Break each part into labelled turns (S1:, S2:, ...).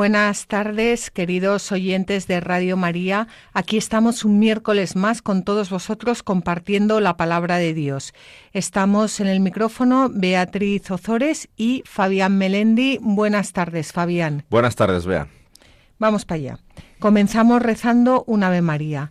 S1: Buenas tardes, queridos oyentes de Radio María. Aquí estamos un miércoles más con todos vosotros compartiendo la palabra de Dios. Estamos en el micrófono Beatriz Ozores y Fabián Melendi. Buenas tardes, Fabián.
S2: Buenas tardes, Bea.
S1: Vamos para allá. Comenzamos rezando un Ave María.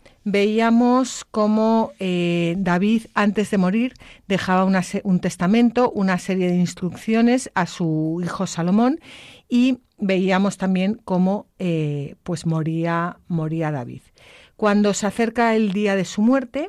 S1: veíamos cómo eh, David, antes de morir, dejaba un testamento, una serie de instrucciones a su hijo Salomón y veíamos también cómo eh, pues moría, moría David. Cuando se acerca el día de su muerte,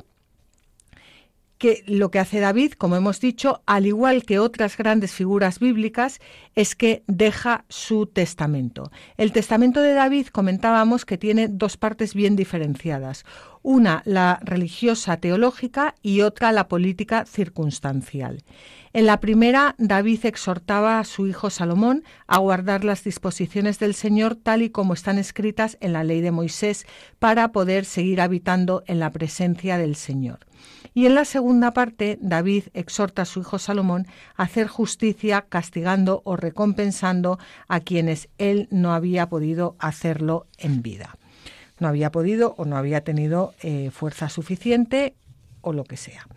S1: que lo que hace David, como hemos dicho, al igual que otras grandes figuras bíblicas, es que deja su testamento. El testamento de David comentábamos que tiene dos partes bien diferenciadas. Una, la religiosa teológica y otra, la política circunstancial. En la primera, David exhortaba a su hijo Salomón a guardar las disposiciones del Señor tal y como están escritas en la ley de Moisés para poder seguir habitando en la presencia del Señor. Y en la segunda parte, David exhorta a su hijo Salomón a hacer justicia castigando o recompensando a quienes él no había podido hacerlo en vida. No había podido o no había tenido eh, fuerza suficiente o lo que sea.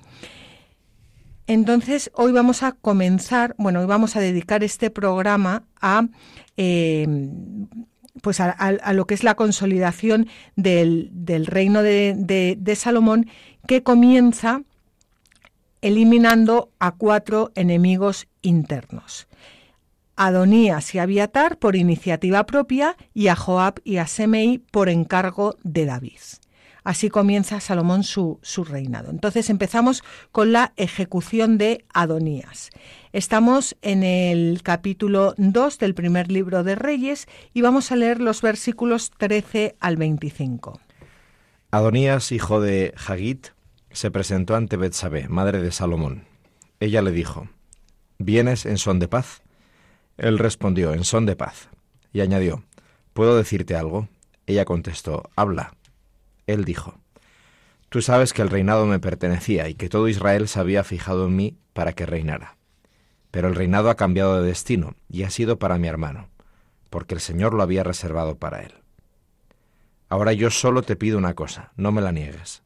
S1: Entonces, hoy vamos a comenzar, bueno, hoy vamos a dedicar este programa a, eh, pues a, lo que es la consolidación del, reino de, de Salomón que comienza eliminando a cuatro enemigos internos. Adonías y Abiatar por iniciativa propia y a Joab y a Semei por encargo de David. Así comienza Salomón su, su, reinado. Entonces empezamos con la ejecución de Adonías. Estamos en el capítulo 2 del primer libro de Reyes y vamos a leer los versículos 13 al 25.
S2: Adonías, hijo de Hagit, se presentó ante Betsabé, madre de Salomón. Ella le dijo: ¿Vienes en son de paz? Él respondió: En son de paz. Y añadió: ¿Puedo decirte algo? Ella contestó: Habla. Él dijo: Tú sabes que el reinado me pertenecía y que todo Israel se había fijado en mí para que reinara. Pero el reinado ha cambiado de destino y ha sido para mi hermano, porque el Señor lo había reservado para él. Ahora yo solo te pido una cosa, no me la niegues.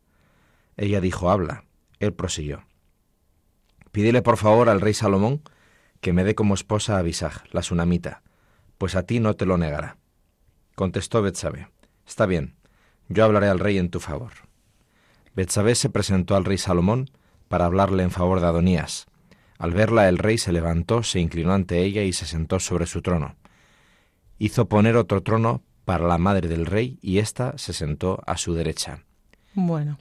S2: Ella dijo, habla. Él prosiguió. Pídele por favor al rey Salomón que me dé como esposa a Abisag, la sunamita, pues a ti no te lo negará. Contestó Betsabé, está bien, yo hablaré al rey en tu favor. Betsabé se presentó al rey Salomón para hablarle en favor de Adonías. Al verla el rey se levantó, se inclinó ante ella y se sentó sobre su trono. Hizo poner otro trono para la madre del rey y ésta se sentó a su derecha.
S1: Bueno,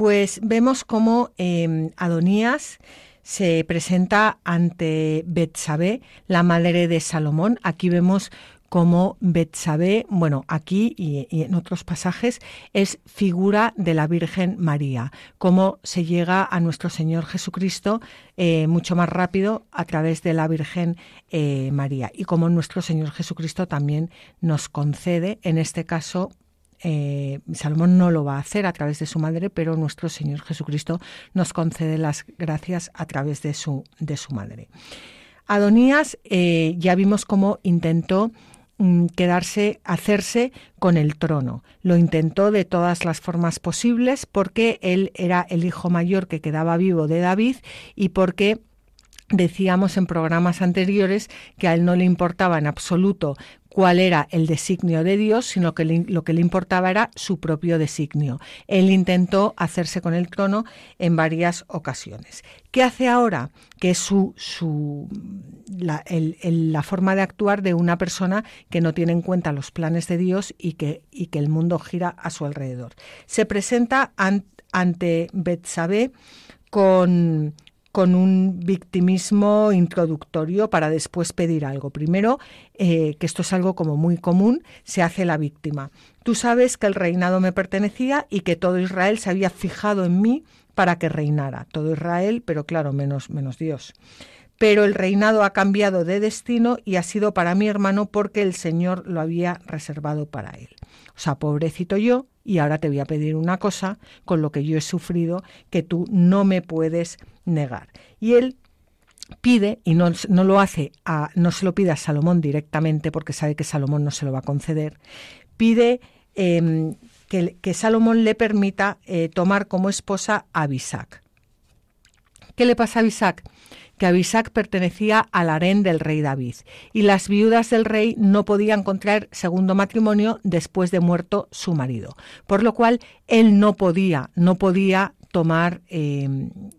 S1: pues vemos cómo em, Adonías se presenta ante Betsabé, la madre de Salomón. Aquí vemos cómo Betsabé, bueno, aquí y, en otros pasajes, es figura de la Virgen María, cómo se llega a nuestro Señor Jesucristo eh, mucho más rápido a través de la Virgen eh, María y cómo nuestro Señor Jesucristo también nos concede, en este caso, eh, Salomón no lo va a hacer a través de su madre, pero nuestro Señor Jesucristo nos concede las gracias a través de su, de su madre. Adonías eh, ya vimos cómo intentó mm, quedarse, hacerse con el trono. Lo intentó de todas las formas posibles porque él era el hijo mayor que quedaba vivo de David y porque Decíamos en programas anteriores que a él no le importaba en absoluto cuál era el designio de Dios, sino que lo que le importaba era su propio designio. Él intentó hacerse con el trono en varias ocasiones. ¿Qué hace ahora? Que es su, su la, la, forma de actuar de una persona que no tiene en cuenta los planes de Dios y que, y que el mundo gira a su alrededor. Se presenta ante Betsabé con con un victimismo introductorio para después pedir algo. Primero, eh, que esto es algo como muy común, se hace la víctima. Tú sabes que el reinado me pertenecía y que todo Israel se había fijado en mí para que reinara. Todo Israel, pero claro, menos, menos Dios. Pero el reinado ha cambiado de destino y ha sido para mi hermano porque el Señor lo había reservado para él. O sea, pobrecito yo, y ahora te voy a pedir una cosa con lo que yo he sufrido que tú no me puedes negar. Y él pide, y no, no, lo hace, a, no se lo pide a Salomón directamente porque sabe que Salomón no se lo va a conceder, pide em, que, que, Salomón le permita eh, tomar como esposa a Bisac. ¿Qué le pasa a Bisac? Que Abisac pertenecía al harén del rey David, y las viudas del rey no podían contraer segundo matrimonio después de muerto su marido, por lo cual él no podía, no podía tomar, eh,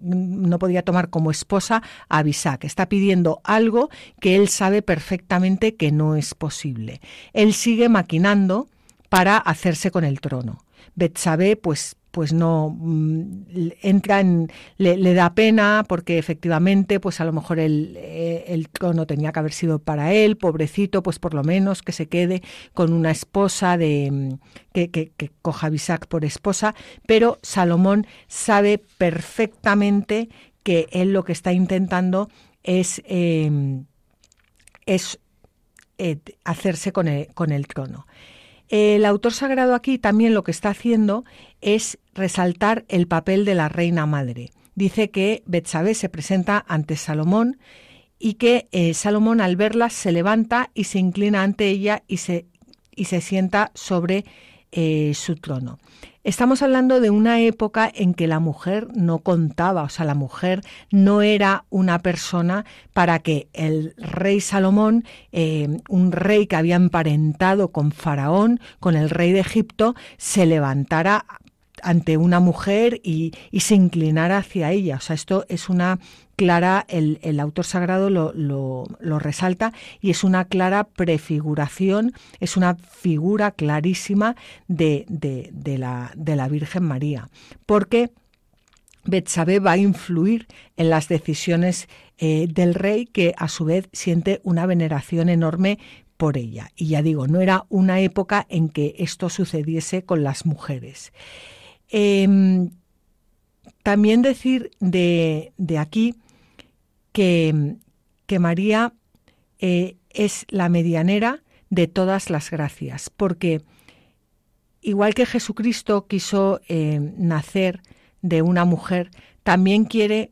S1: no podía tomar como esposa a Abisac. Está pidiendo algo que él sabe perfectamente que no es posible. Él sigue maquinando para hacerse con el trono. Betsabé, pues pues no mm, entra en le, da pena porque efectivamente pues a lo mejor el, eh, el, trono tenía que haber sido para él pobrecito pues por lo menos que se quede con una esposa de mm, que, que, coja a por esposa. Pero Salomón sabe perfectamente que él lo que está intentando es em, es eh, hacerse con el, con el trono el autor sagrado aquí también lo que está haciendo es resaltar el papel de la reina madre. Dice que Betsabé se presenta ante Salomón y que eh, Salomón al verla se levanta y se inclina ante ella y se, y se sienta sobre eh, su trono. Estamos hablando de una época en que la mujer no contaba, o sea, la mujer no era una persona para que el rey Salomón, eh, un rey que había emparentado con Faraón, con el rey de Egipto, se levantara ante una mujer y, se inclinara hacia ella. O sea, esto es una clara, el, el autor sagrado lo, lo, resalta y es una clara prefiguración, es una figura clarísima de, de, la, de la Virgen María. Porque Betsabé va a influir en las decisiones eh, del rey, que a su vez siente una veneración enorme por ella. Y ya digo, no era una época en que esto sucediese con las mujeres. Em, también decir de, aquí que, que María eh, es la medianera de todas las gracias, porque igual que Jesucristo quiso eh, nacer de una mujer, también quiere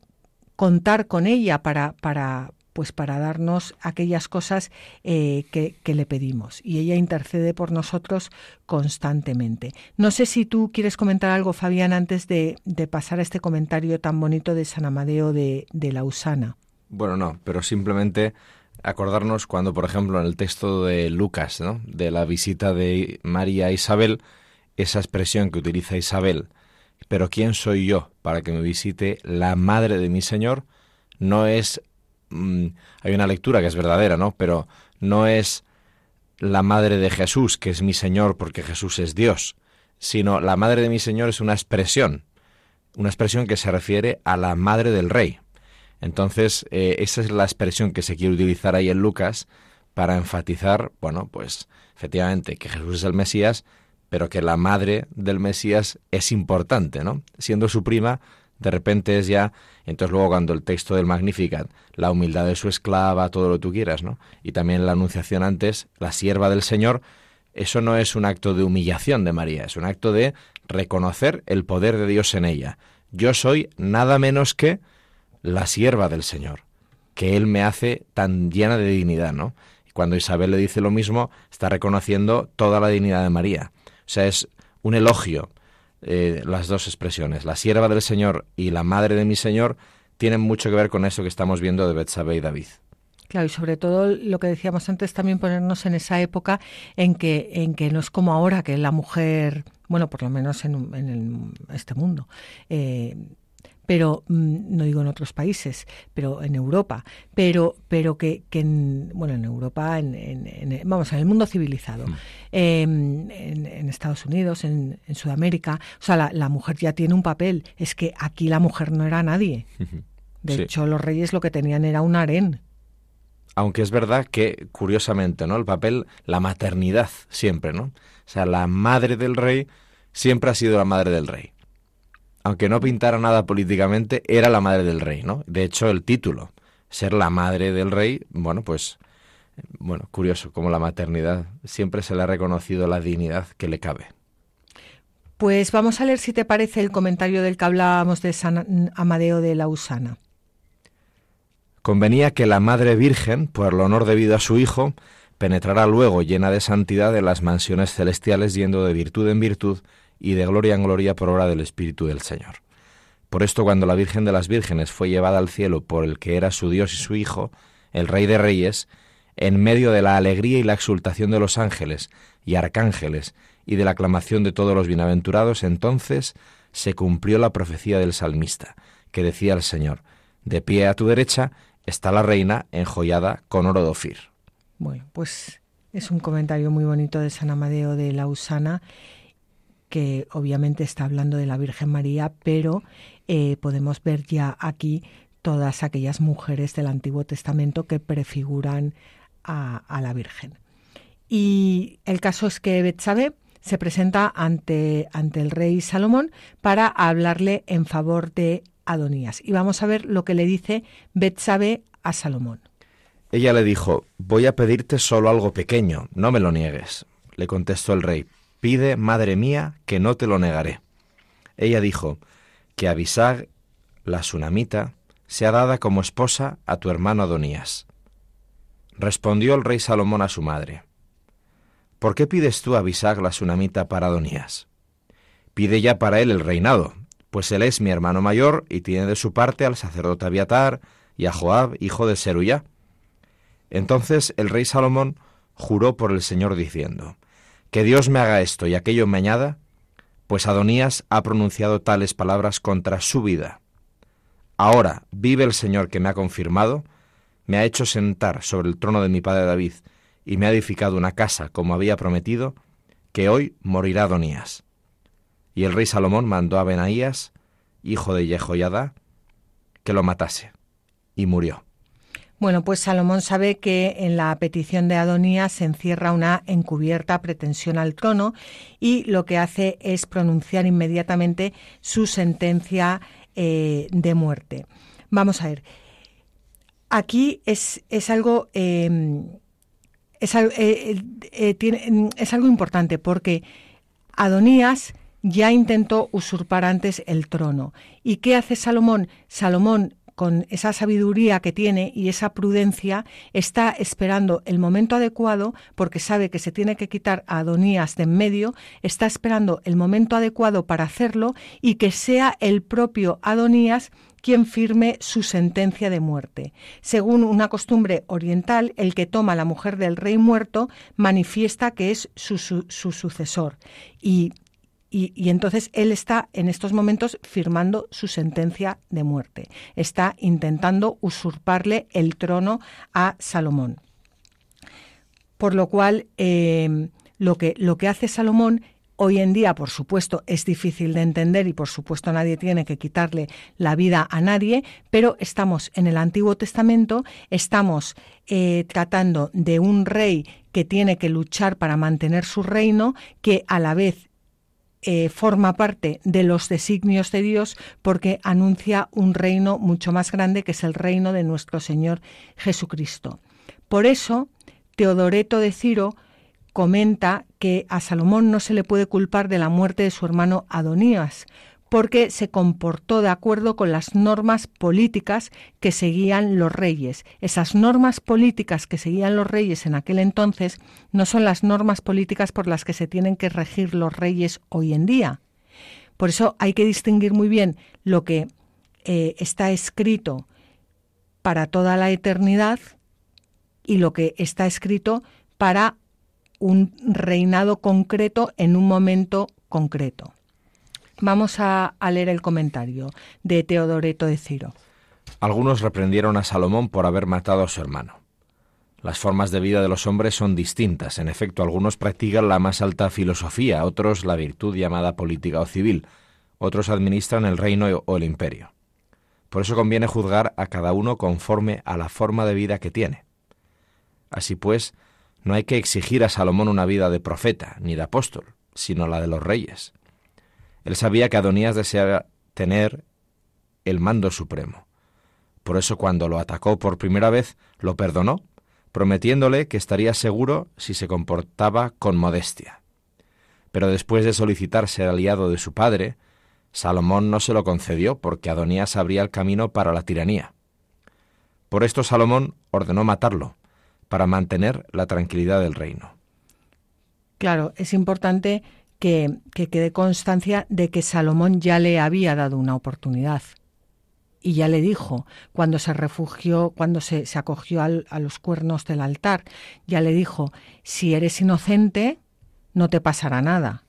S1: contar con ella para, para, pues para darnos aquellas cosas eh, que, le pedimos. Y ella intercede por nosotros constantemente. No sé si tú quieres comentar algo, Fabián, antes de, pasar a este comentario tan bonito de San Amadeo de, de Lausana.
S2: Bueno, no, pero simplemente acordarnos cuando, por ejemplo, en el texto de Lucas, de la visita de María a Isabel, esa expresión que utiliza Isabel, pero ¿quién soy yo para que me visite la madre de mi Señor? No es Mm, hay una lectura que es verdadera, ¿no? Pero no es la madre de Jesús, que es mi Señor porque Jesús es Dios, sino la madre de mi Señor es una expresión, una expresión que se refiere a la madre del rey. Entonces, eh, esa es la expresión que se quiere utilizar ahí en Lucas para enfatizar, bueno, pues efectivamente que Jesús es el Mesías, pero que la madre del Mesías es importante, ¿no? Siendo su prima, de repente es ya, entonces luego cuando el texto del Magnificat, la humildad de su esclava, todo lo que tú quieras, ¿no? Y también la anunciación antes, la sierva del Señor, eso no es un acto de humillación de María, es un acto de reconocer el poder de Dios en ella. Yo soy nada menos que la sierva del Señor, que Él me hace tan llena de dignidad, ¿no? Y cuando Isabel le dice lo mismo, está reconociendo toda la dignidad de María. O sea, es un elogio, eh, las dos expresiones, la sierva del Señor y la madre de mi Señor, tienen mucho que ver con eso que estamos viendo de Betsabé y David.
S1: Claro, y sobre todo lo que decíamos antes, también ponernos en esa época en que, en que no es como ahora, que la mujer, bueno, por lo menos en, en este mundo, eh, pero mm, no digo en otros países, pero en Europa, pero pero que, que en, bueno en Europa, en, en, vamos, en el mundo civilizado, mm. em, en, Estados Unidos, en, Sudamérica, o sea, la, la, mujer ya tiene un papel. Es que aquí la mujer no era nadie. De hecho, los reyes lo que tenían era un harén.
S2: Aunque es verdad que, curiosamente, ¿no? El papel, la maternidad siempre, ¿no? O sea, la madre del rey siempre ha sido la madre del rey aunque no pintara nada políticamente, era la madre del rey, ¿no? De hecho, el título, ser la madre del rey, bueno, pues, bueno, curioso, como la maternidad siempre se le ha reconocido la dignidad que le cabe.
S1: Pues vamos a leer si te parece el comentario del que hablábamos de San Amadeo de Lausana.
S2: Convenía que la Madre Virgen, por el honor debido a su Hijo, penetrara luego llena de santidad en las mansiones celestiales yendo de virtud en virtud y de gloria en gloria por obra del Espíritu del Señor. Por esto cuando la Virgen de las Vírgenes fue llevada al cielo por el que era su Dios y su Hijo, el Rey de Reyes, en medio de la alegría y la exultación de los ángeles y arcángeles y de la aclamación de todos los bienaventurados, entonces se cumplió la profecía del salmista, que decía el Señor, de pie a tu derecha está la reina enjollada con oro de Ofir.
S1: Bueno, pues es un comentario muy bonito de San Amadeo de Lausana que obviamente está hablando de la Virgen María, pero eh, podemos ver ya aquí todas aquellas mujeres del Antiguo Testamento que prefiguran a, la Virgen. Y el caso es que Betsabé se presenta ante, ante el rey Salomón para hablarle en favor de Adonías. Y vamos a ver lo que le dice Betsabé a Salomón.
S2: Ella le dijo, voy a pedirte solo algo pequeño, no me lo niegues. Le contestó el rey, Pide, madre mía, que no te lo negaré. Ella dijo, que Abisag, la sunamita, sea dada como esposa a tu hermano Adonías. Respondió el rey Salomón a su madre, ¿por qué pides tú a Abisag la sunamita para Adonías? Pide ya para él el reinado, pues él es mi hermano mayor y tiene de su parte al sacerdote Abiatar y a Joab, hijo de Seruyá. Entonces el rey Salomón juró por el Señor diciendo, que Dios me haga esto y aquello me añada, pues Adonías ha pronunciado tales palabras contra su vida. Ahora vive el Señor que me ha confirmado, me ha hecho sentar sobre el trono de mi padre David y me ha edificado una casa como había prometido, que hoy morirá Adonías. Y el rey Salomón mandó a Benaías, hijo de Jehoiada, que lo matase, y murió.
S1: Bueno, pues Salomón sabe que en la petición de Adonías se encierra una encubierta pretensión al trono y lo que hace es pronunciar inmediatamente su sentencia eh, de muerte. Vamos a ver. Aquí es, es algo. Em, es, eh, eh, tiene, es algo importante porque Adonías ya intentó usurpar antes el trono. ¿Y qué hace Salomón? Salomón con esa sabiduría que tiene y esa prudencia, está esperando el momento adecuado, porque sabe que se tiene que quitar a Adonías de en medio, está esperando el momento adecuado para hacerlo y que sea el propio Adonías quien firme su sentencia de muerte. Según una costumbre oriental, el que toma a la mujer del rey muerto manifiesta que es su, su, su sucesor. Y y, entonces él está en estos momentos firmando su sentencia de muerte. Está intentando usurparle el trono a Salomón. Por lo cual, em, lo, que, lo que hace Salomón hoy en día, por supuesto, es difícil de entender y por supuesto nadie tiene que quitarle la vida a nadie, pero estamos en el Antiguo Testamento, estamos eh, tratando de un rey que tiene que luchar para mantener su reino, que a la vez eh, forma parte de los designios de Dios porque anuncia un reino mucho más grande que es el reino de nuestro Señor Jesucristo. Por eso, Teodoreto de Ciro comenta que a Salomón no se le puede culpar de la muerte de su hermano Adonías, porque se comportó de acuerdo con las normas políticas que seguían los reyes. Esas normas políticas que seguían los reyes en aquel entonces no son las normas políticas por las que se tienen que regir los reyes hoy en día. Por eso hay que distinguir muy bien lo que eh, está escrito para toda la eternidad y lo que está escrito para un reinado concreto en un momento concreto. Vamos a, leer el comentario de Teodoreto de Ciro.
S2: Algunos reprendieron a Salomón por haber matado a su hermano. Las formas de vida de los hombres son distintas. En efecto, algunos practican la más alta filosofía, otros la virtud llamada política o civil, otros administran el reino o el imperio. Por eso conviene juzgar a cada uno conforme a la forma de vida que tiene. Así pues, no hay que exigir a Salomón una vida de profeta ni de apóstol, sino la de los reyes. Él sabía que Adonías deseaba tener el mando supremo. Por eso cuando lo atacó por primera vez, lo perdonó, prometiéndole que estaría seguro si se comportaba con modestia. Pero después de solicitar ser aliado de su padre, Salomón no se lo concedió porque Adonías abría el camino para la tiranía. Por esto Salomón ordenó matarlo, para mantener la tranquilidad del reino.
S1: Claro, es importante que, quede constancia de que Salomón ya le había dado una oportunidad. Y ya le dijo, cuando se refugió, cuando se, se acogió a los cuernos del altar, ya le dijo, si eres inocente, no te pasará nada.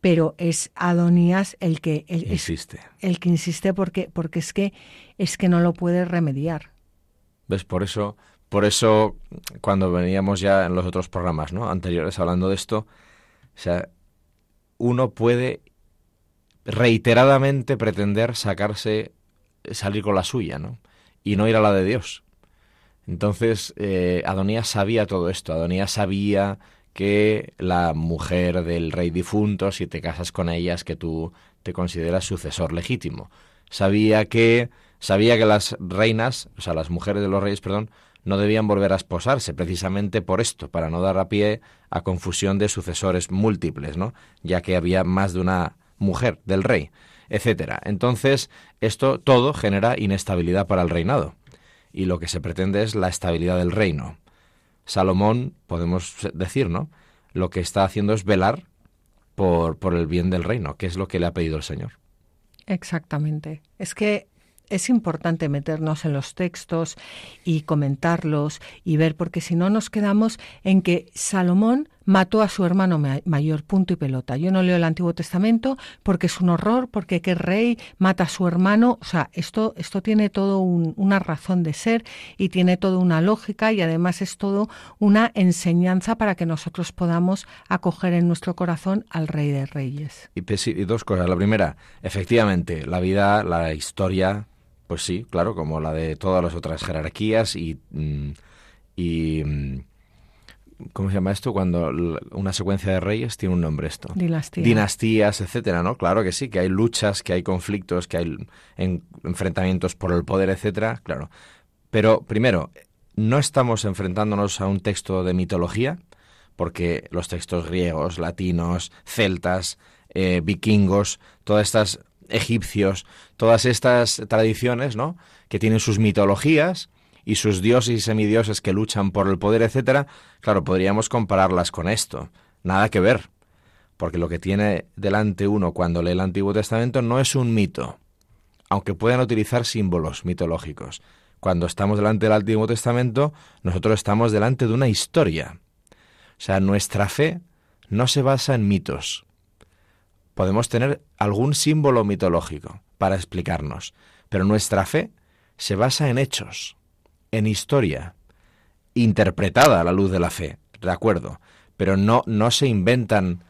S1: Pero es Adonías el que
S2: insiste.
S1: el que insiste porque, porque es que es que no lo puede remediar.
S2: ¿Ves? Por eso por eso, cuando veníamos ya en los otros programas ¿no? anteriores hablando de esto, o sea, uno puede reiteradamente pretender sacarse, salir con la suya, ¿no? Y no ir a la de Dios. Entonces, eh, Adonías sabía todo esto. Adonías sabía que la mujer del rey difunto, si te casas con ella, es que tú te consideras sucesor legítimo. Sabía que, sabía que las reinas, o sea, las mujeres de los reyes, perdón, no debían volver a esposarse, precisamente por esto, para no dar a pie a confusión de sucesores múltiples, ¿no? ya que había más de una mujer del rey, etcétera. Entonces, esto todo genera inestabilidad para el reinado, y lo que se pretende es la estabilidad del reino. Salomón, podemos decir, ¿no? Lo que está haciendo es velar por, por el bien del reino, que es lo que le ha pedido el Señor.
S1: Exactamente. Es que es importante meternos en los textos y comentarlos y ver, porque si no nos quedamos en que Salomón mató a su hermano mayor, punto y pelota. Yo no leo el Antiguo Testamento porque es un horror, porque qué rey mata a su hermano. O sea, esto, esto tiene todo una razón de ser y tiene toda una lógica y además es todo una enseñanza para que nosotros podamos acoger en nuestro corazón al Rey de Reyes.
S2: Y, y dos cosas. La primera, efectivamente, la vida, la historia pues sí, claro, como la de todas las otras jerarquías y, mm, y mm, ¿cómo se llama esto? Cuando una secuencia de reyes tiene un nombre esto.
S1: Dinastías.
S2: Dinastías, etcétera, ¿no? Claro que sí, que hay luchas, que hay conflictos, que hay enfrentamientos por el poder, etcétera, claro. Pero primero, no estamos enfrentándonos a un texto de mitología, porque los textos griegos, latinos, celtas, eh, vikingos, todas estas egipcios, todas estas tradiciones, ¿no? Que tienen sus mitologías y sus dioses y semidioses que luchan por el poder, etcétera. Claro, podríamos compararlas con esto. Nada que ver. Porque lo que tiene delante uno cuando lee el Antiguo Testamento no es un mito, aunque puedan utilizar símbolos mitológicos. Cuando estamos delante del Antiguo Testamento, nosotros estamos delante de una historia. O sea, nuestra fe no se basa en mitos, podemos tener algún símbolo mitológico para explicarnos, pero nuestra fe se basa en hechos, en historia, interpretada a la luz de la fe, de acuerdo, pero no, no se inventan.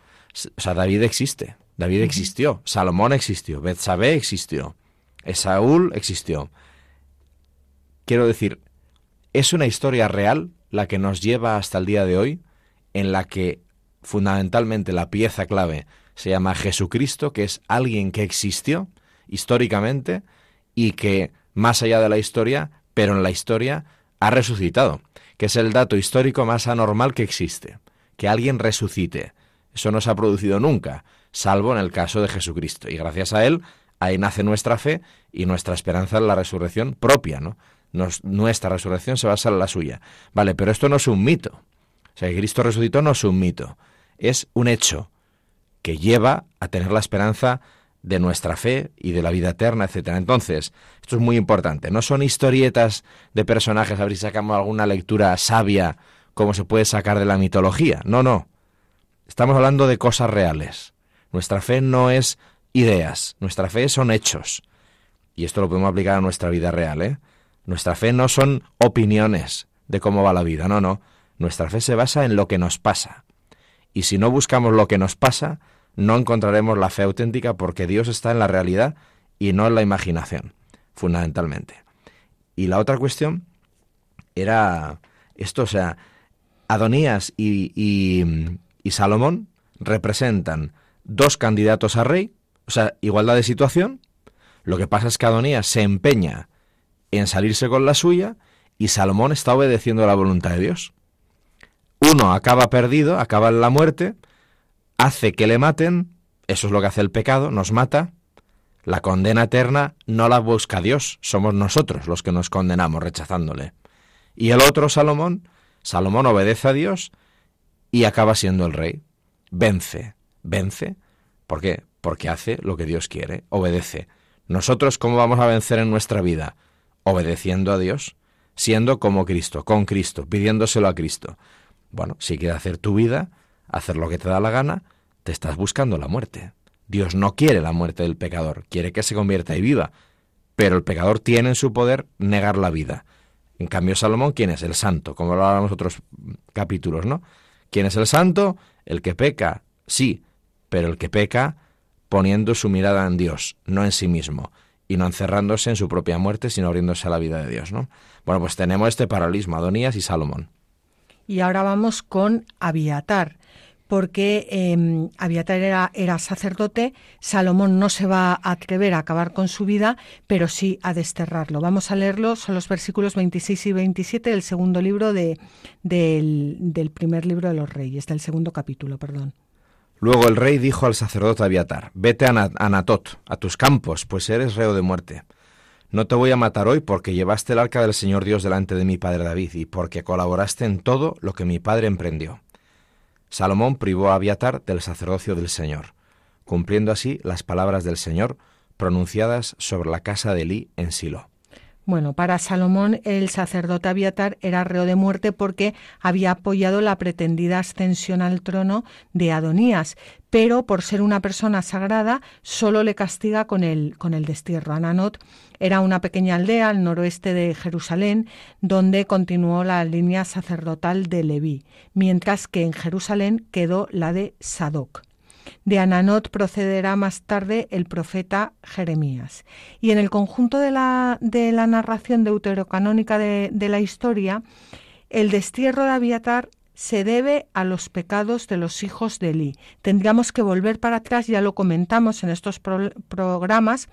S2: O sea, David existe, David existió, Salomón existió, Betsabé existió, Esaúl existió. Quiero decir, es una historia real la que nos lleva hasta el día de hoy, en la que fundamentalmente la pieza clave se llama Jesucristo, que es alguien que existió históricamente y que más allá de la historia, pero en la historia, ha resucitado, que es el dato histórico más anormal que existe, que alguien resucite. Eso no se ha producido nunca, salvo en el caso de Jesucristo. Y gracias a él, ahí nace nuestra fe y nuestra esperanza en la resurrección propia, ¿no? nuestra resurrección se basa en la suya. Vale, pero esto no es un mito. O sea, que Cristo resucitó no es un mito, es un hecho, que lleva a tener la esperanza de nuestra fe y de la vida eterna, etcétera. Entonces, esto es muy importante. No son historietas de personajes, a ver si sacamos alguna lectura sabia como se puede sacar de la mitología. No, no. Estamos hablando de cosas reales. Nuestra fe no es ideas, nuestra fe son hechos. Y esto lo podemos aplicar a nuestra vida real, ¿eh? Nuestra fe no son opiniones de cómo va la vida, no, no. Nuestra fe se basa en lo que nos pasa. Y si no buscamos lo que nos pasa, no encontraremos la fe auténtica porque Dios está en la realidad y no en la imaginación, fundamentalmente. Y la otra cuestión era esto, o sea, Adonías y, y, y Salomón representan dos candidatos a rey, o sea, igualdad de situación. Lo que pasa es que Adonías se empeña en salirse con la suya y Salomón está obedeciendo la voluntad de Dios. Uno acaba perdido, acaba en la muerte, hace que le maten, eso es lo que hace el pecado, nos mata. La condena eterna no la busca Dios, somos nosotros los que nos condenamos rechazándole. Y el otro, Salomón, Salomón obedece a Dios y acaba siendo el rey. Vence, vence. ¿Por qué? Porque hace lo que Dios quiere, obedece. Nosotros, ¿cómo vamos a vencer en nuestra vida? Obedeciendo a Dios, siendo como Cristo, con Cristo, pidiéndoselo a Cristo. Bueno, si quieres hacer tu vida, hacer lo que te da la gana, te estás buscando la muerte. Dios no quiere la muerte del pecador, quiere que se convierta y viva. Pero el pecador tiene en su poder negar la vida. En cambio, Salomón, ¿quién es? El santo, como lo hablamos otros capítulos, ¿no? ¿Quién es el santo? El que peca, sí, pero el que peca poniendo su mirada en Dios, no en sí mismo, y no encerrándose en su propia muerte, sino abriéndose a la vida de Dios, ¿no? Bueno, pues tenemos este paralelismo, Adonías y Salomón.
S1: Y ahora vamos con Abiatar, porque eh, Abiatar era, sacerdote, Salomón no se va a atrever a acabar con su vida, pero sí a desterrarlo. Vamos a leerlo, son los versículos 26 y 27 del segundo libro de, del, del primer libro de los reyes, del segundo capítulo, perdón.
S2: Luego el rey dijo al sacerdote Abiatar, vete a Anatot, a tus campos, pues eres reo de muerte. No te voy a matar hoy porque llevaste el arca del Señor Dios delante de mi padre David y porque colaboraste en todo lo que mi padre emprendió. Salomón privó a Abiatar del sacerdocio del Señor, cumpliendo así las palabras del Señor pronunciadas sobre la casa de Elí en Silo.
S1: Bueno, para Salomón el sacerdote Abiatar era reo de muerte porque había apoyado la pretendida ascensión al trono de Adonías, pero por ser una persona sagrada solo le castiga con el, con el destierro. Ananot era una pequeña aldea al noroeste de Jerusalén donde continuó la línea sacerdotal de Leví, mientras que en Jerusalén quedó la de Sadoc. De Ananot procederá más tarde el profeta Jeremías. Y en el conjunto de la, de la narración deuterocanónica de, la historia, el destierro de Abiatar se debe a los pecados de los hijos de Eli. Tendríamos que volver para atrás, ya lo comentamos en estos pro programas,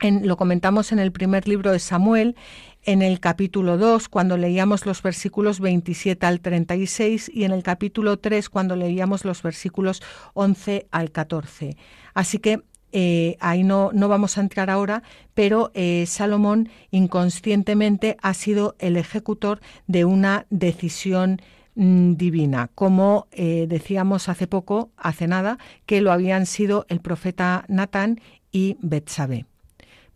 S1: en, lo comentamos en el primer libro de Samuel, en el capítulo 2 cuando leíamos los versículos 27 al 36 y en el capítulo 3 cuando leíamos los versículos 11 al 14. Así que eh, ahí no, no, vamos a entrar ahora, pero eh, Salomón inconscientemente ha sido el ejecutor de una decisión mm, divina, como eh, decíamos hace poco, hace nada, que lo habían sido el profeta Natán y Betsabé.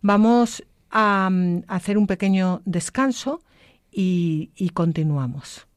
S1: Vamos a, mm, hacer un pequeño descanso y, y continuamos.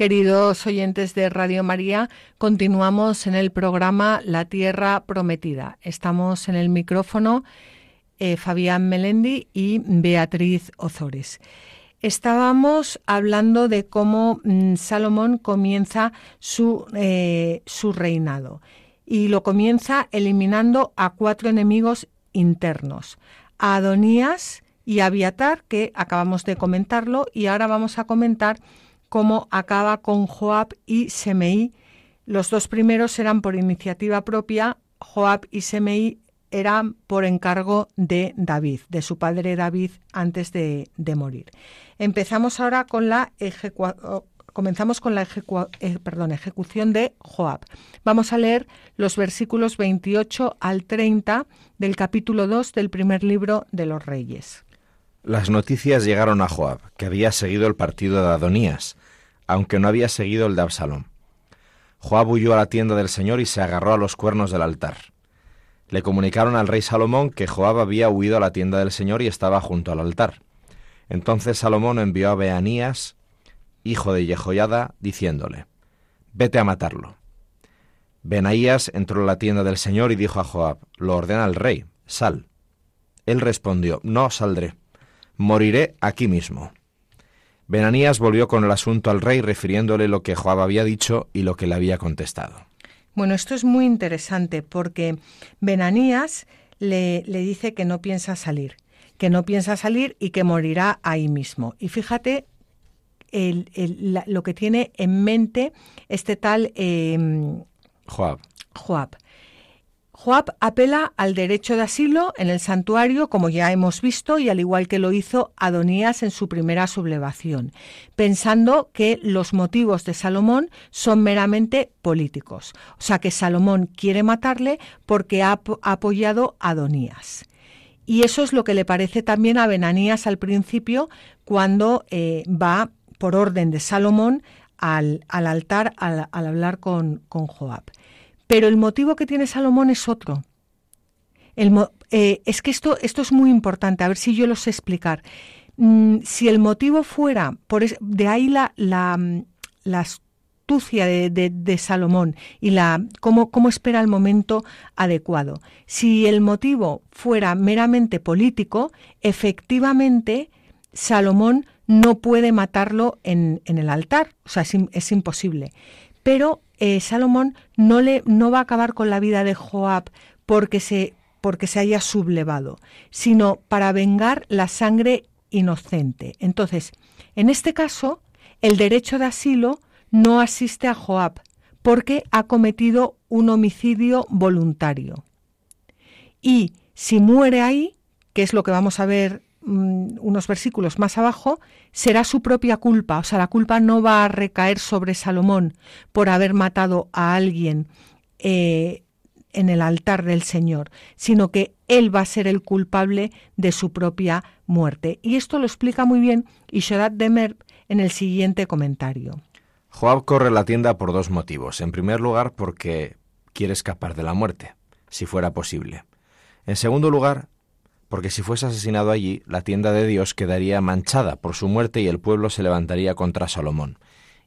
S1: Queridos oyentes de Radio María, continuamos en el programa La Tierra Prometida. Estamos en el micrófono eh, Fabián Melendi y Beatriz Ozores. Estábamos hablando de cómo mm, Salomón comienza su, eh, su reinado y lo comienza eliminando a cuatro enemigos internos, a Adonías y a Abiatar, que acabamos de comentarlo, y ahora vamos a comentar cómo acaba con Joab y Semei. Los dos primeros eran por iniciativa propia, Joab y Semei eran por encargo de David, de su padre David, antes de, morir. Empezamos ahora con la comenzamos con la eh, ejecución de Joab. Vamos a leer los versículos 28 al 30 del capítulo 2 del primer libro de los Reyes.
S2: Las noticias llegaron a Joab, que había seguido el partido de Adonías, aunque no había seguido el de Absalón. Joab huyó a la tienda del Señor y se agarró a los cuernos del altar. Le comunicaron al rey Salomón que Joab había huido a la tienda del Señor y estaba junto al altar. Entonces Salomón envió a Beanías, hijo de Jehoiada, diciéndole, Vete a matarlo. Benaías entró a la tienda del Señor y dijo a Joab, Lo ordena el rey, sal. Él respondió, No saldré moriré aquí mismo. Benanías volvió con el asunto al rey refiriéndole lo que Joab había dicho y lo que le había contestado.
S1: Bueno, esto es muy interesante porque Benanías le, le dice que no piensa salir, que no piensa salir y que morirá ahí mismo. Y fíjate lo que tiene en mente este tal em,
S2: Joab.
S1: Joab. Joab apela al derecho de asilo en el santuario, como ya hemos visto, y al igual que lo hizo Adonías en su primera sublevación, pensando que los motivos de Salomón son meramente políticos. O sea que Salomón quiere matarle porque ha apoyado a Adonías. Y eso es lo que le parece también a Benanías al principio, cuando eh, va por orden de Salomón al, altar al, hablar con, con Joab. Pero el motivo que tiene Salomón es otro. Eh, es que esto, esto es muy importante, a ver si yo lo sé explicar. Mm, si el motivo fuera, por de ahí la, la, mm, astucia de, Salomón y la cómo, cómo espera el momento adecuado. Si el motivo fuera meramente político, efectivamente Salomón no puede matarlo en, el altar, o sea, es imposible. Pero eh, Salomón no, le, no va a acabar con la vida de Joab porque se, porque se haya sublevado, sino para vengar la sangre inocente. Entonces, en este caso, el derecho de asilo no asiste a Joab porque ha cometido un homicidio voluntario. Y si muere ahí, que es lo que vamos a ver Mm, unos versículos más abajo, será su propia culpa, o sea, la culpa no va a recaer sobre Salomón por haber matado a alguien eh, en el altar del Señor, sino que él va a ser el culpable de su propia muerte. Y esto lo explica muy bien Ishorat Demer en el siguiente comentario.
S2: Joab corre la tienda por dos motivos. En primer lugar, porque quiere escapar de la muerte, si fuera posible. En segundo lugar, porque si fuese asesinado allí, la tienda de Dios quedaría manchada por su muerte y el pueblo se levantaría contra Salomón.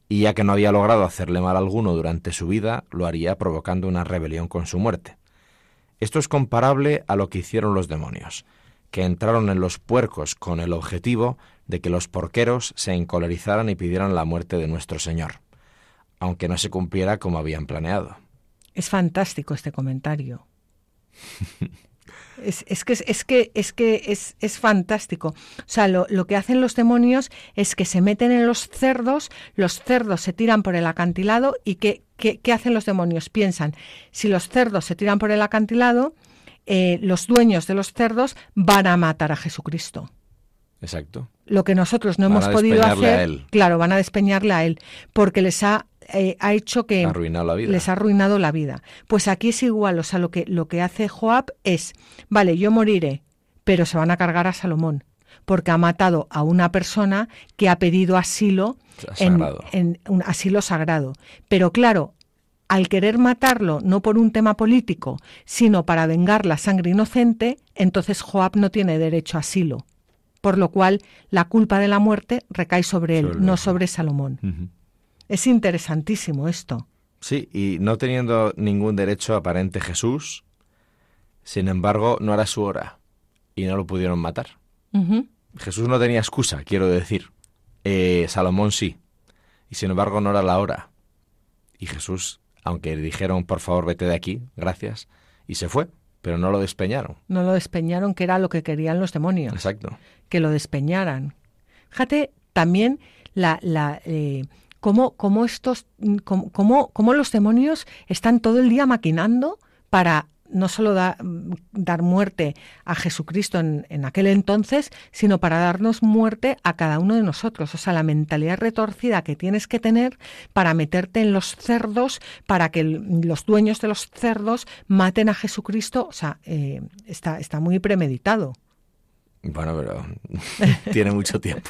S2: Y ya que no había logrado hacerle mal alguno durante su vida, lo haría provocando una rebelión con su muerte. Esto es comparable a lo que hicieron los demonios, que entraron en los puercos con el objetivo de que los porqueros se encolerizaran y pidieran la muerte de nuestro Señor, aunque no se cumpliera como habían planeado.
S1: Es fantástico este comentario. Es, que, es que, es, que es, es fantástico. O sea, lo, lo, que hacen los demonios es que se meten en los cerdos, los cerdos se tiran por el acantilado y ¿qué, qué, hacen los demonios? Piensan, si los cerdos se tiran por el acantilado, eh, los dueños de los cerdos van a matar a Jesucristo.
S2: Exacto.
S1: Lo que nosotros no hemos podido hacer, claro, van a despeñarle a él, porque les ha eh, ha hecho que les ha arruinado la vida. Pues aquí es igual, o sea, lo que, lo que hace Joab es, vale, yo moriré, pero se van a cargar a Salomón, porque ha matado a una persona que ha pedido asilo en, un asilo sagrado. Pero claro, al querer matarlo no por un tema político, sino para vengar la sangre inocente, entonces Joab no tiene derecho a asilo, por lo cual la culpa de la muerte recae sobre él, no sobre Salomón. Es interesantísimo esto.
S2: Sí, y no teniendo ningún derecho aparente Jesús, sin embargo, no era su hora y no lo pudieron matar. Jesús no tenía excusa, quiero decir. Eh, Salomón sí. Y sin embargo, no era la hora. Y Jesús, aunque le dijeron, por favor, vete de aquí, gracias, y se fue, pero no lo despeñaron.
S1: No lo despeñaron, que era lo que querían los demonios.
S2: Exacto.
S1: Que lo despeñaran. Fíjate también la, la eh, cómo, cómo, estos, cómo, cómo los demonios están todo el día maquinando para no solo dar muerte a Jesucristo en, en, aquel entonces, sino para darnos muerte a cada uno de nosotros. O sea, la mentalidad retorcida que tienes que tener para meterte en los cerdos, para que los dueños de los cerdos maten a Jesucristo, o sea, eh, está, está muy premeditado.
S2: Bueno, pero tiene mucho tiempo.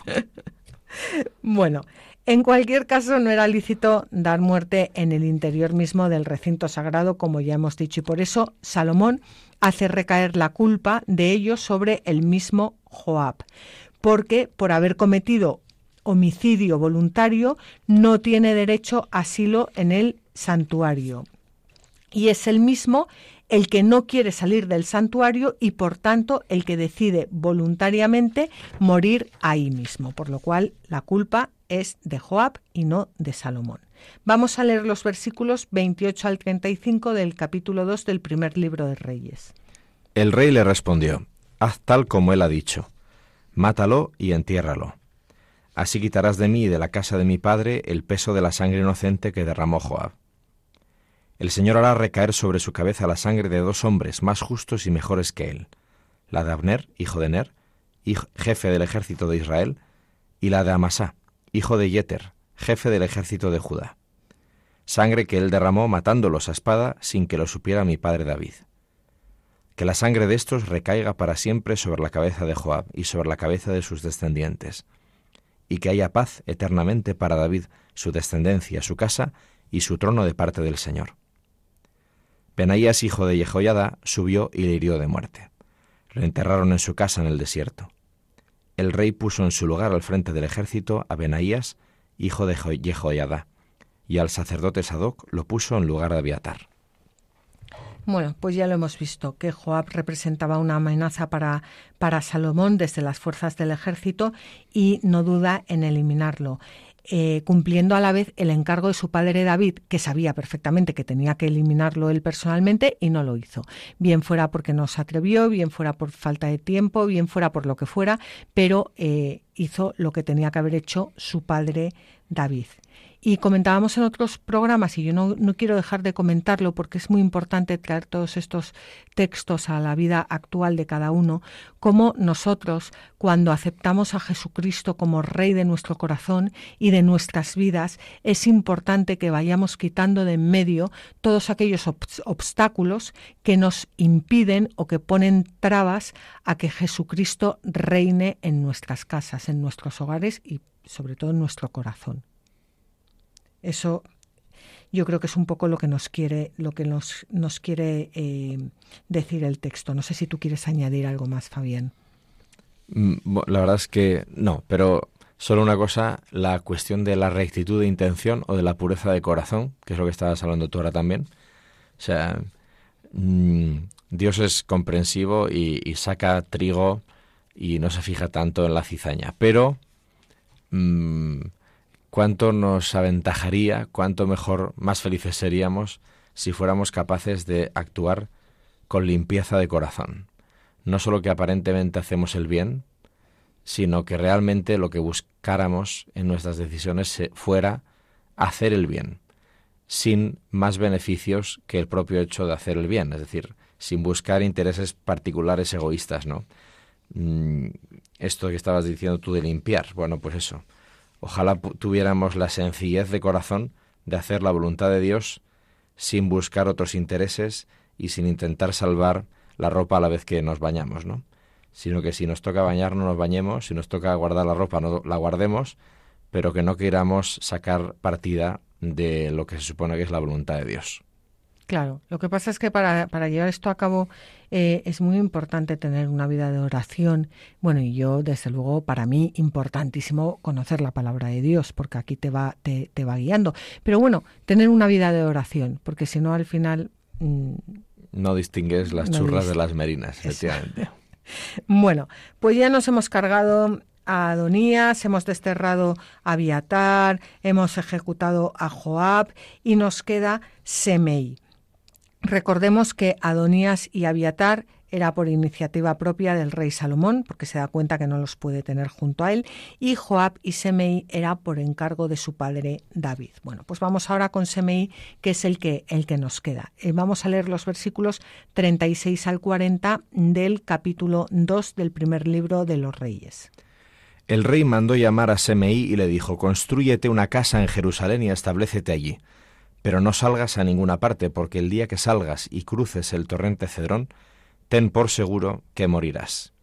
S1: bueno, en cualquier caso, no era lícito dar muerte en el interior mismo del recinto sagrado, como ya hemos dicho, y por eso Salomón hace recaer la culpa de ello sobre el mismo Joab, porque por haber cometido homicidio voluntario no tiene derecho a asilo en el santuario. Y es el mismo el que no quiere salir del santuario y por tanto el que decide voluntariamente morir ahí mismo, por lo cual la culpa es de Joab y no de Salomón. Vamos a leer los versículos 28 al 35 del capítulo 2 del primer libro de Reyes.
S2: El rey le respondió, Haz tal como él ha dicho, mátalo y entiérralo. Así quitarás de mí y de la casa de mi padre el peso de la sangre inocente que derramó Joab. El Señor hará recaer sobre su cabeza la sangre de dos hombres más justos y mejores que él, la de Abner, hijo de Ner, jefe del ejército de Israel, y la de Amasá, hijo de Yeter, jefe del ejército de Judá. Sangre que él derramó matándolos a espada sin que lo supiera mi padre David. Que la sangre de estos recaiga para siempre sobre la cabeza de Joab y sobre la cabeza de sus descendientes, y que haya paz eternamente para David, su descendencia, su casa y su trono de parte del Señor. Benaías, hijo de Jehoiada, subió y le hirió de muerte. Lo enterraron en su casa en el desierto el rey puso en su lugar al frente del ejército a Benaías, hijo de Jehoiada, y al sacerdote Sadoc lo puso en lugar de Abiatar.
S1: Bueno, pues ya lo hemos visto, que Joab representaba una amenaza para, para Salomón desde las fuerzas del ejército y no duda en eliminarlo. Eh, cumpliendo a la vez el encargo de su padre David, que sabía perfectamente que tenía que eliminarlo él personalmente y no lo hizo. Bien fuera porque no se atrevió, bien fuera por falta de tiempo, bien fuera por lo que fuera, pero eh, hizo lo que tenía que haber hecho su padre David. Y comentábamos en otros programas, y yo no, quiero dejar de comentarlo porque es muy importante traer todos estos textos a la vida actual de cada uno, cómo nosotros, cuando aceptamos a Jesucristo como Rey de nuestro corazón y de nuestras vidas, es importante que vayamos quitando de en medio todos aquellos obstáculos que nos impiden o que ponen trabas a que Jesucristo reine en nuestras casas, en nuestros hogares y sobre todo en nuestro corazón. Eso yo creo que es un poco lo que nos quiere, lo que nos, nos quiere eh, decir el texto. No sé si tú quieres añadir algo más, Fabián.
S2: Mm, la verdad es que no, pero solo una cosa, la cuestión de la rectitud de intención o de la pureza de corazón, que es lo que estabas hablando tú ahora también. O sea, mm, Dios es comprensivo y, saca trigo y no se fija tanto en la cizaña, pero mm, cuánto nos aventajaría, cuánto mejor, más felices seríamos si fuéramos capaces de actuar con limpieza de corazón. No solo que aparentemente hacemos el bien, sino que realmente lo que buscáramos en nuestras decisiones fuera hacer el bien, sin más beneficios que el propio hecho de hacer el bien, es decir, sin buscar intereses particulares egoístas, ¿no? Mm, esto que estabas diciendo tú de limpiar, bueno, pues eso, Ojalá tuviéramos la sencillez de corazón de hacer la voluntad de Dios sin buscar otros intereses y sin intentar salvar la ropa a la vez que nos bañamos, ¿no? Sino que si nos toca bañar no nos bañemos, si nos toca guardar la ropa no la guardemos, pero que no queramos sacar partida de lo que se supone que es la voluntad de Dios.
S1: Claro, lo que pasa es que para, para llevar esto a cabo eh, es muy importante tener una vida de oración. Bueno, y yo, desde luego, para mí, importantísimo conocer la palabra de Dios, porque aquí te va, te, te va guiando. Pero bueno, tener una vida de oración, porque si no, al final...
S2: Mm, no distingues las churras de las merinas, efectivamente.
S1: bueno, pues ya nos hemos cargado a Adonías, hemos desterrado a Abiatar, hemos ejecutado a Joab y nos queda Semei. Recordemos que Adonías y Abiatar era por iniciativa propia del rey Salomón, porque se da cuenta que no los puede tener junto a él, y Joab y Semei era por encargo de su padre David. Bueno, pues vamos ahora con Semei, que es el que, el que nos queda. Eh, vamos a leer los versículos 36 al 40 del capítulo 2 del primer libro de los reyes.
S2: El rey mandó llamar a Semei y le dijo, Construyete una casa en Jerusalén y establecete allí pero no salgas a ninguna parte, porque el día que salgas y cruces el torrente Cedrón, ten por seguro que morirás.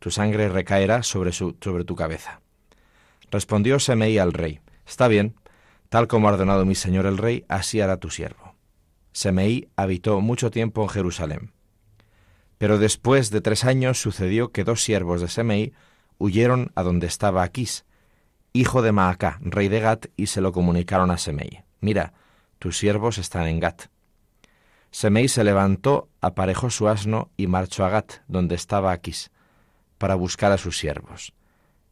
S2: Tu sangre recaerá sobre, su, sobre tu cabeza. Respondió Semei al rey, Está bien, tal como ha ordenado mi señor el rey, así hará tu siervo. Semei habitó mucho tiempo en Jerusalén. Pero después de tres años sucedió que dos siervos de Semei huyeron a donde estaba Aquís, hijo de Maacá, rey de Gat, y se lo comunicaron a Semei. Mira, tus siervos están en Gat. Semei se levantó, aparejó su asno y marchó a Gat, donde estaba Aquis, para buscar a sus siervos.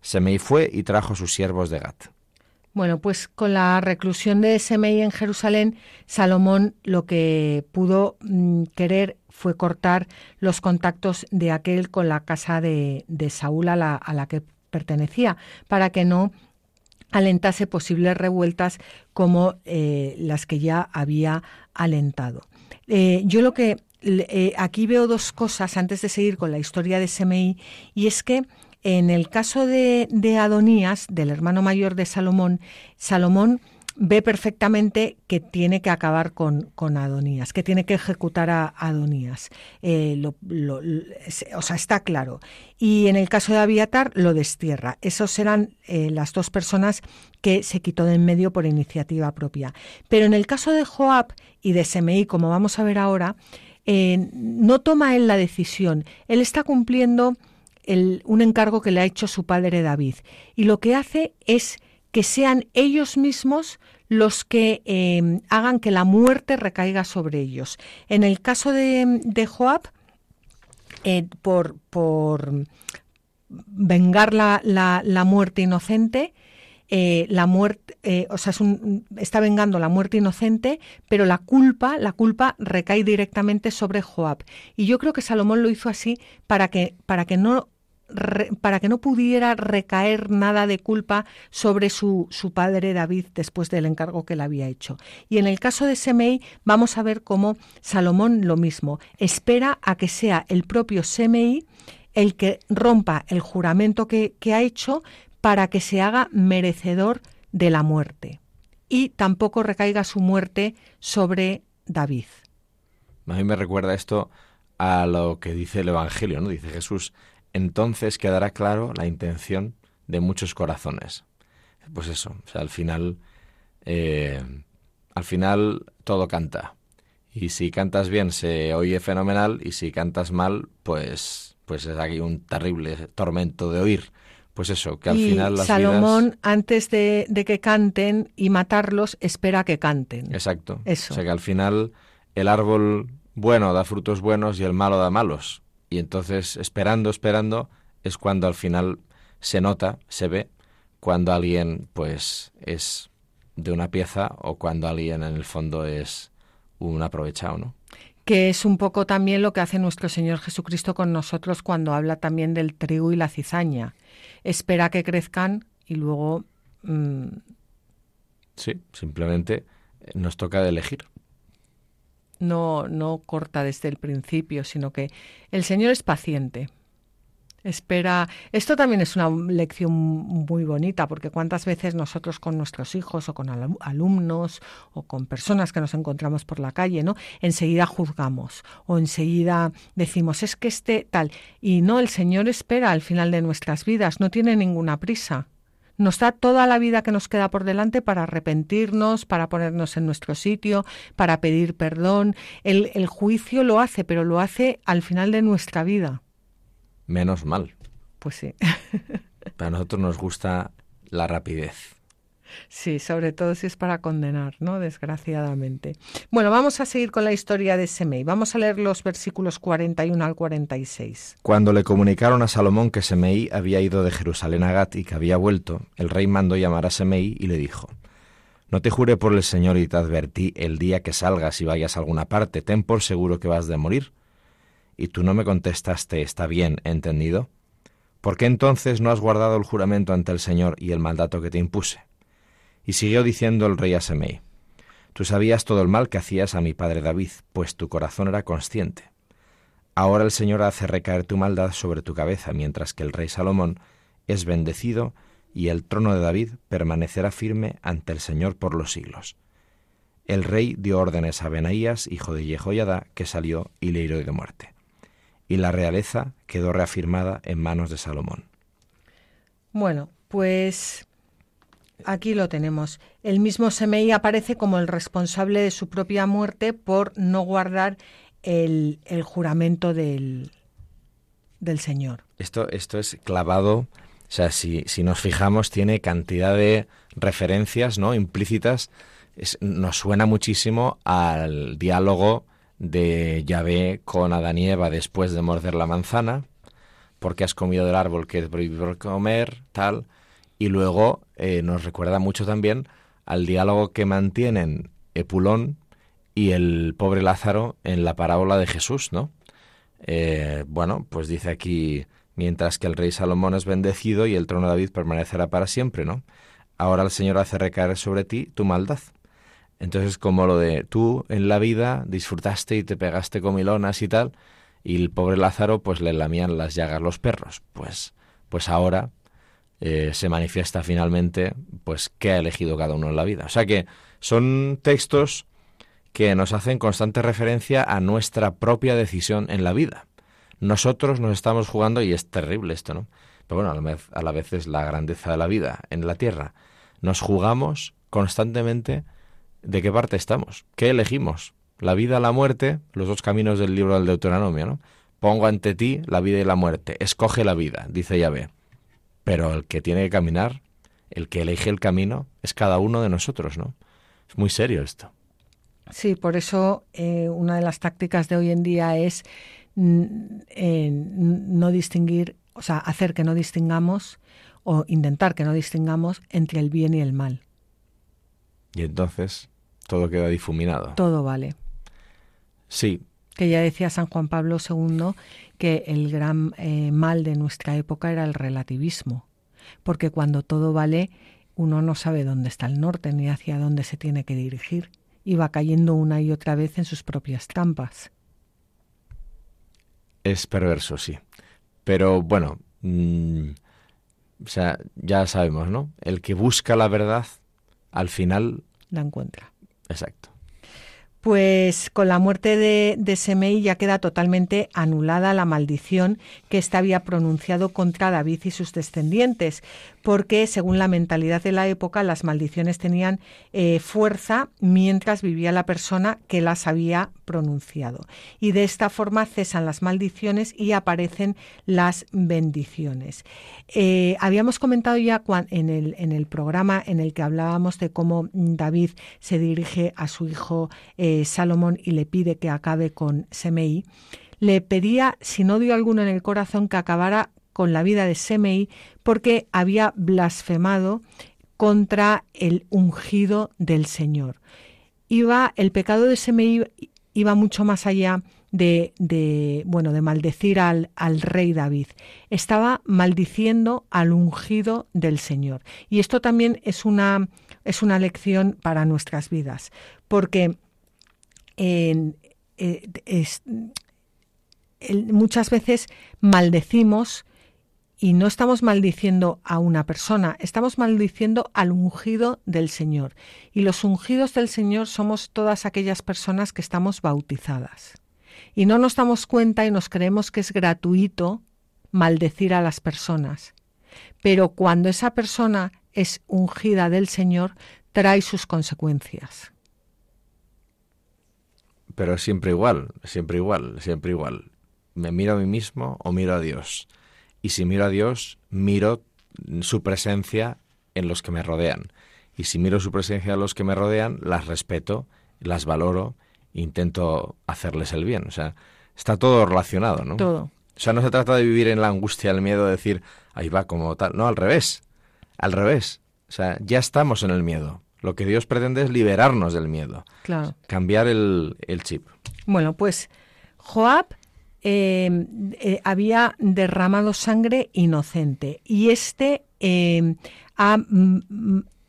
S2: Semei fue y trajo sus siervos de Gat.
S1: Bueno, pues con la reclusión de Semei en Jerusalén, Salomón lo que pudo mm, querer fue cortar los contactos de aquel con la casa de, Saúl a la, a la que pertenecía, para que no alentase posibles revueltas como eh, las que ya había alentado. Eh, yo lo que eh, aquí veo dos cosas antes de seguir con la historia de SMI y es que en el caso de, de Adonías, del hermano mayor de Salomón, Salomón ve perfectamente que tiene que acabar con, con Adonías, que tiene que ejecutar a Adonías. Eh, o sea, está claro. Y en el caso de Abiatar lo destierra. Esos eran eh, las dos personas que se quitó de en medio por iniciativa propia. Pero en el caso de Joab y de Semei, como vamos a ver ahora, eh, no toma él la decisión. Él está cumpliendo un encargo que le ha hecho su padre David. Y lo que hace es que sean ellos mismos los que em, hagan que la muerte recaiga sobre ellos. En el caso de, Joab, eh, por, por, vengar la, la, muerte inocente, eh, la muerte, eh, o sea, está vengando la muerte inocente, pero la culpa, la culpa recae directamente sobre Joab. Y yo creo que Salomón lo hizo así para que, para que no para que no pudiera recaer nada de culpa sobre su, su, padre David después del encargo que le había hecho. Y en el caso de Semei vamos a ver cómo Salomón lo mismo, espera a que sea el propio Semei el que rompa el juramento que, que ha hecho para que se haga merecedor de la muerte. Y tampoco recaiga su muerte sobre David.
S2: A mí me recuerda esto a lo que dice el Evangelio, ¿no? Dice Jesús, entonces quedará claro la intención de muchos corazones. Pues eso, o sea, al final, eh, al final todo canta. Y si cantas bien se oye fenomenal y si cantas mal, pues, pues es aquí un terrible tormento de oír. Pues eso, que al final las
S1: Salomón, antes de, de, que canten y matarlos, espera que canten.
S2: Exacto.
S1: Eso.
S2: O sea que al final el árbol bueno da frutos buenos y el malo da malos. Y entonces, esperando, esperando, es cuando al final se nota, se ve, cuando alguien pues es de una pieza o cuando alguien en el fondo es un aprovechado, ¿no?
S1: Que es un poco también lo que hace nuestro Señor Jesucristo con nosotros cuando habla también del trigo y la cizaña. Espera que crezcan y luego... Mm,
S2: sí, simplemente nos toca elegir
S1: no, no corta desde el principio, sino que el Señor es paciente. Espera, esto también es una lección muy bonita, porque cuántas veces nosotros con nuestros hijos o con alumnos o con personas que nos encontramos por la calle, ¿no? Enseguida juzgamos o enseguida decimos, es que este tal. Y no, el Señor espera al final de nuestras vidas, no tiene ninguna prisa Nos da toda la vida que nos queda por delante para arrepentirnos, para ponernos en nuestro sitio, para pedir perdón. El, el juicio lo hace, pero lo hace al final de nuestra vida.
S2: Menos mal.
S1: Pues sí.
S2: Para nosotros nos gusta la rapidez.
S1: Sí, sobre todo si es para condenar, ¿no? Desgraciadamente. Bueno, vamos a seguir con la historia de Semei. Vamos a leer los versículos 41 al 46.
S2: Cuando le comunicaron a Salomón que Semei había ido de Jerusalén a Gat y que había vuelto, el rey mandó llamar a Semei y le dijo: No te juré por el Señor y te advertí el día que salgas y vayas a alguna parte, ten por seguro que vas de morir. Y tú no me contestaste, está bien, entendido. ¿Por qué entonces no has guardado el juramento ante el Señor y el mandato que te impuse? Y siguió diciendo el rey a Semei, Tú sabías todo el mal que hacías a mi padre David, pues tu corazón era consciente. Ahora el Señor hace recaer tu maldad sobre tu cabeza, mientras que el rey Salomón es bendecido y el trono de David permanecerá firme ante el Señor por los siglos. El rey dio órdenes a Benaías, hijo de Jehoiada, que salió y le hirió de muerte. Y la realeza quedó reafirmada en manos de Salomón.
S1: Bueno, pues Aquí lo tenemos. El mismo Semei aparece como el responsable de su propia muerte por no guardar el, juramento del, del Señor.
S2: Esto, esto es clavado, o sea, si, si nos fijamos, tiene cantidad de referencias ¿no? implícitas. nos suena muchísimo al diálogo de Yahvé con Adán y Eva después de morder la manzana, porque has comido del árbol que es prohibido comer, tal y luego eh, nos recuerda mucho también al diálogo que mantienen Epulón y el pobre Lázaro en la parábola de Jesús, ¿no? Eh, bueno, pues dice aquí, mientras que el rey Salomón es bendecido y el trono de David permanecerá para siempre, ¿no? Ahora el Señor hace recaer sobre ti tu maldad. Entonces, como lo de tú en la vida disfrutaste y te pegaste comilonas y tal, y el pobre Lázaro pues le lamían las llagas los perros, pues, pues ahora eh, se manifiesta finalmente pues qué ha elegido cada uno en la vida. O sea que son textos que nos hacen constante referencia a nuestra propia decisión en la vida. Nosotros nos estamos jugando, y es terrible esto, ¿no? Pero bueno, a la vez, a la vez es la grandeza de la vida en la tierra. Nos jugamos constantemente de qué parte estamos, qué elegimos, la vida, la muerte, los dos caminos del libro del Deuteronomio, ¿no? Pongo ante ti la vida y la muerte, escoge la vida, dice Yahvé. Pero el que tiene que caminar, el que elige el camino, es cada uno de nosotros, ¿no? Es muy serio esto.
S1: Sí, por eso eh, una de las tácticas de hoy en día es eh, no distinguir, o sea, hacer que no distingamos o intentar que no distingamos entre el bien y el mal.
S2: Y entonces todo queda difuminado.
S1: Todo vale.
S2: Sí.
S1: Que ya decía San Juan Pablo II que el gran eh, mal de nuestra época era el relativismo, porque cuando todo vale, uno no sabe dónde está el norte ni hacia dónde se tiene que dirigir, y va cayendo una y otra vez en sus propias trampas.
S2: Es perverso, sí. Pero bueno, mm, o sea, ya sabemos, ¿no? El que busca la verdad, al final...
S1: La encuentra.
S2: Exacto
S1: pues con la muerte de, de, Semei ya queda totalmente anulada la maldición que éste había pronunciado contra David y sus descendientes, porque según la mentalidad de la época las maldiciones tenían eh, fuerza mientras vivía la persona que las había pronunciado. Y de esta forma cesan las maldiciones y aparecen las bendiciones. Eh, habíamos comentado ya en el, en el programa en el que hablábamos de cómo David se dirige a su hijo eh, Salomón y le pide que acabe con Semei, le pedía, sin odio alguno en el corazón, que acabara con la vida de Semei porque había blasfemado contra el ungido del Señor. Iba, el pecado de Semei iba mucho más allá de, de, bueno, de maldecir al, al, rey David. Estaba maldiciendo al ungido del Señor. Y esto también es una, es una lección para nuestras vidas, porque en, eh, muchas veces maldecimos y no estamos maldiciendo a una persona, estamos maldiciendo al ungido del Señor. Y los ungidos del Señor somos todas aquellas personas que estamos bautizadas. Y no nos damos cuenta y nos creemos que es gratuito maldecir a las personas. Pero cuando esa persona es ungida del Señor trae sus consecuencias.
S2: Pero siempre igual, siempre igual, siempre igual. ¿Me miro a mí mismo o miro a Dios? Y si miro a Dios, miro su presencia en los que me rodean. Y si miro su presencia en los que me rodean, las respeto, las valoro, intento hacerles el bien. O sea, está todo relacionado, ¿no?
S1: Todo.
S2: O sea, no se trata de vivir en la angustia, el miedo de decir, ahí va como tal. No, al revés. Al revés. O sea, ya estamos en el miedo. Lo que Dios pretende es liberarnos del miedo.
S1: Claro.
S2: Cambiar el, chip.
S1: Bueno, pues Joab eh, eh, había derramado sangre inocente y este eh, ha,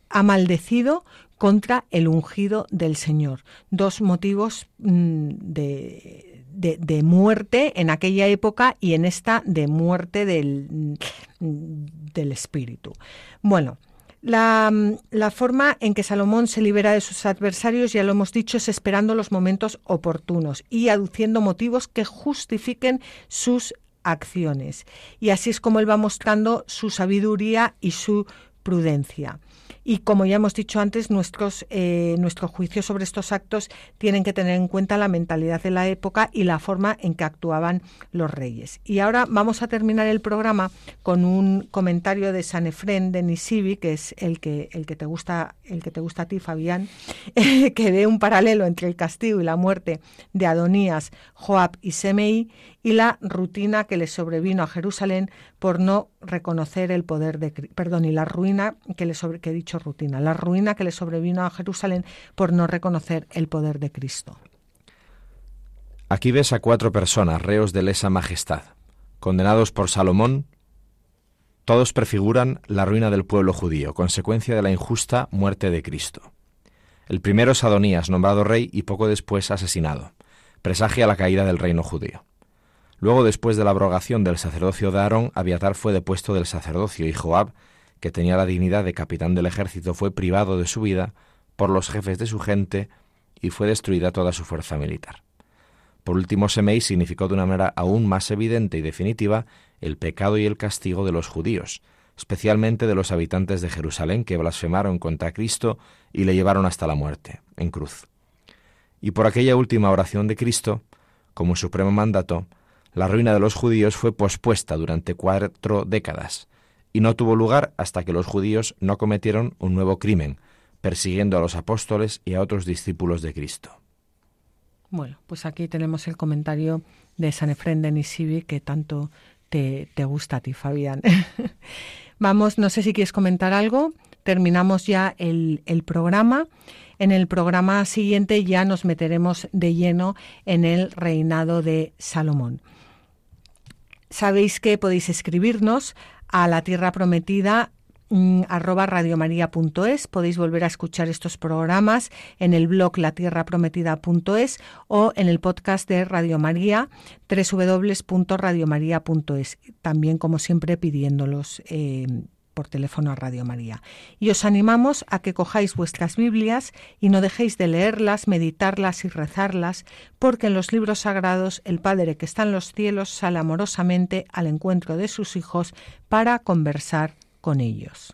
S1: ha, maldecido contra el ungido del Señor. Dos motivos mm, de de, muerte en aquella época y en esta de muerte del, del espíritu. Bueno, la, la, forma en que Salomón se libera de sus adversarios, ya lo hemos dicho, es esperando los momentos oportunos y aduciendo motivos que justifiquen sus acciones. Y así es como él va mostrando su sabiduría y su prudencia. Y como ya hemos dicho antes, nuestros, eh, nuestro juicio sobre estos actos tienen que tener en cuenta la mentalidad de la época y la forma en que actuaban los reyes. Y ahora vamos a terminar el programa con un comentario de San Efrén de Nisibi, que es el que, el que te gusta, el que te gusta a ti, Fabián, que ve un paralelo entre el castigo y la muerte de Adonías, Joab y Semei y la rutina que le sobrevino a Jerusalén por no reconocer el poder de perdón y la ruina que le que dicho rutina la ruina que sobrevino a Jerusalén por no reconocer el poder de Cristo.
S2: Aquí ves a cuatro personas reos de lesa majestad, condenados por Salomón. Todos prefiguran la ruina del pueblo judío, consecuencia de la injusta muerte de Cristo. El primero es Adonías, nombrado rey y poco después asesinado. Presagia la caída del reino judío. Luego, después de la abrogación del sacerdocio de Aarón, Abiatar fue depuesto del sacerdocio y Joab, que tenía la dignidad de capitán del ejército, fue privado de su vida por los jefes de su gente y fue destruida toda su fuerza militar. Por último, Semei significó de una manera aún más evidente y definitiva el pecado y el castigo de los judíos, especialmente de los habitantes de Jerusalén que blasfemaron contra Cristo y le llevaron hasta la muerte, en cruz. Y por aquella última oración de Cristo, como supremo mandato, la ruina de los judíos fue pospuesta durante cuatro décadas y no tuvo lugar hasta que los judíos no cometieron un nuevo crimen, persiguiendo a los apóstoles y a otros discípulos de Cristo.
S1: Bueno, pues aquí tenemos el comentario de San Efrén de Nisibi que tanto te, te gusta a ti, Fabián. Vamos, no sé si quieres comentar algo. Terminamos ya el, el programa. En el programa siguiente ya nos meteremos de lleno en el reinado de Salomón. Sabéis que podéis escribirnos a la tierra prometida mm, arroba radiomaria.es. Podéis volver a escuchar estos programas en el blog latierraprometida.es o en el podcast de Radio María, www.radiomaria.es. También, como siempre, pidiéndolos eh, por teléfono a Radio María. Y os animamos a que cojáis vuestras Biblias y no dejéis de leerlas, meditarlas y rezarlas, porque en los libros sagrados el Padre que está en los cielos sale amorosamente al encuentro de sus hijos para conversar con ellos.